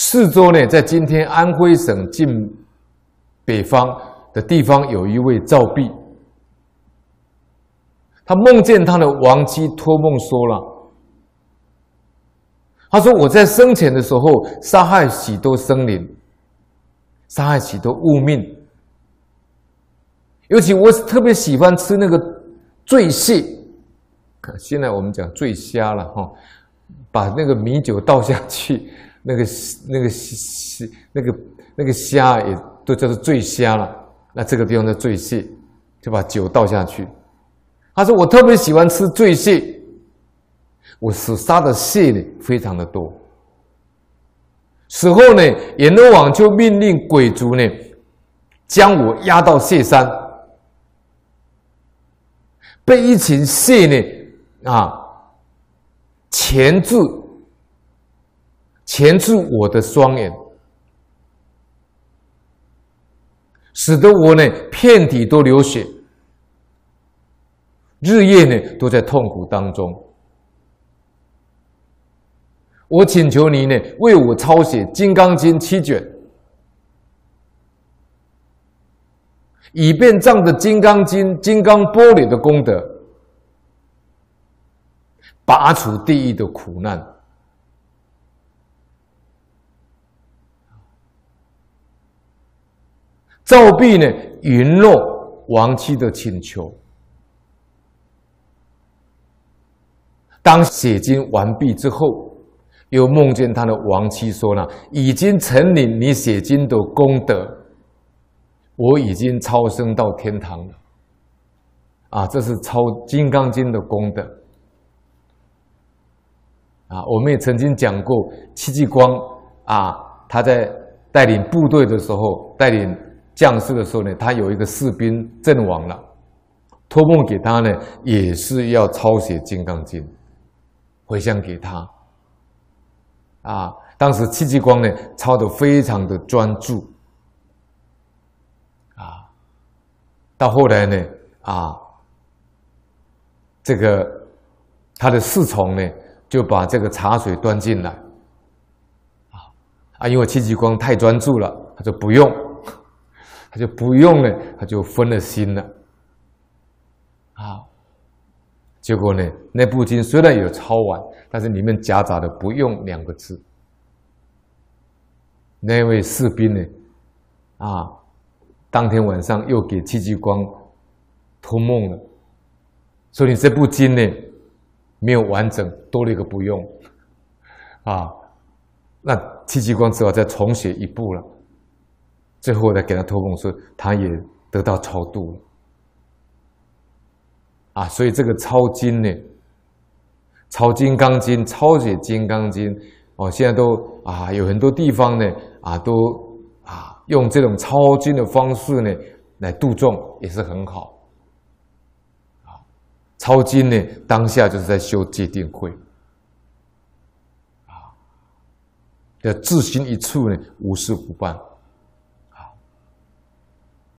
四周呢，在今天安徽省近北方的地方，有一位赵弼，他梦见他的亡妻托梦说了，他说：“我在生前的时候杀害许多生灵，杀害许多物命，尤其我特别喜欢吃那个醉蟹，现在我们讲醉虾了哈，把那个米酒倒下去。”那个那个虾那个那个虾也都叫做醉虾了，那这个地方的醉蟹，就把酒倒下去。他说：“我特别喜欢吃醉蟹，我所杀的蟹呢非常的多。死后呢，阎罗王就命令鬼卒呢将我押到蟹山，被一群蟹呢啊钳制。”钳住我的双眼，使得我呢遍体都流血，日夜呢都在痛苦当中。我请求你呢为我抄写《金刚经》七卷，以便仗着《金刚经》金刚般若的功德，拔除地狱的苦难。赵弼呢允诺亡妻的请求。当写经完毕之后，又梦见他的亡妻说呢：“已经承领你写经的功德，我已经超生到天堂了。”啊，这是抄《金刚经》的功德。啊，我们也曾经讲过，戚继光啊，他在带领部队的时候，带领。将士的时候呢，他有一个士兵阵亡了，托梦给他呢，也是要抄写《金刚经》，回向给他。啊，当时戚继光呢，抄的非常的专注。啊，到后来呢，啊，这个他的侍从呢，就把这个茶水端进来。啊啊，因为戚继光太专注了，他就不用。他就不用了，他就分了心了，啊，结果呢，那部经虽然有抄完，但是里面夹杂的不用两个字。那位士兵呢，啊，当天晚上又给戚继光托梦了，说你这部经呢没有完整，多了一个不用，啊，那戚继光只好再重写一部了。最后呢，给他托梦说，他也得到超度了啊！所以这个抄经呢，抄《金刚经》、抄写《金刚经》哦，现在都啊有很多地方呢啊都啊用这种抄经的方式呢来度众，也是很好啊。抄经呢，当下就是在修戒定慧啊，要自心一处呢，无事不办。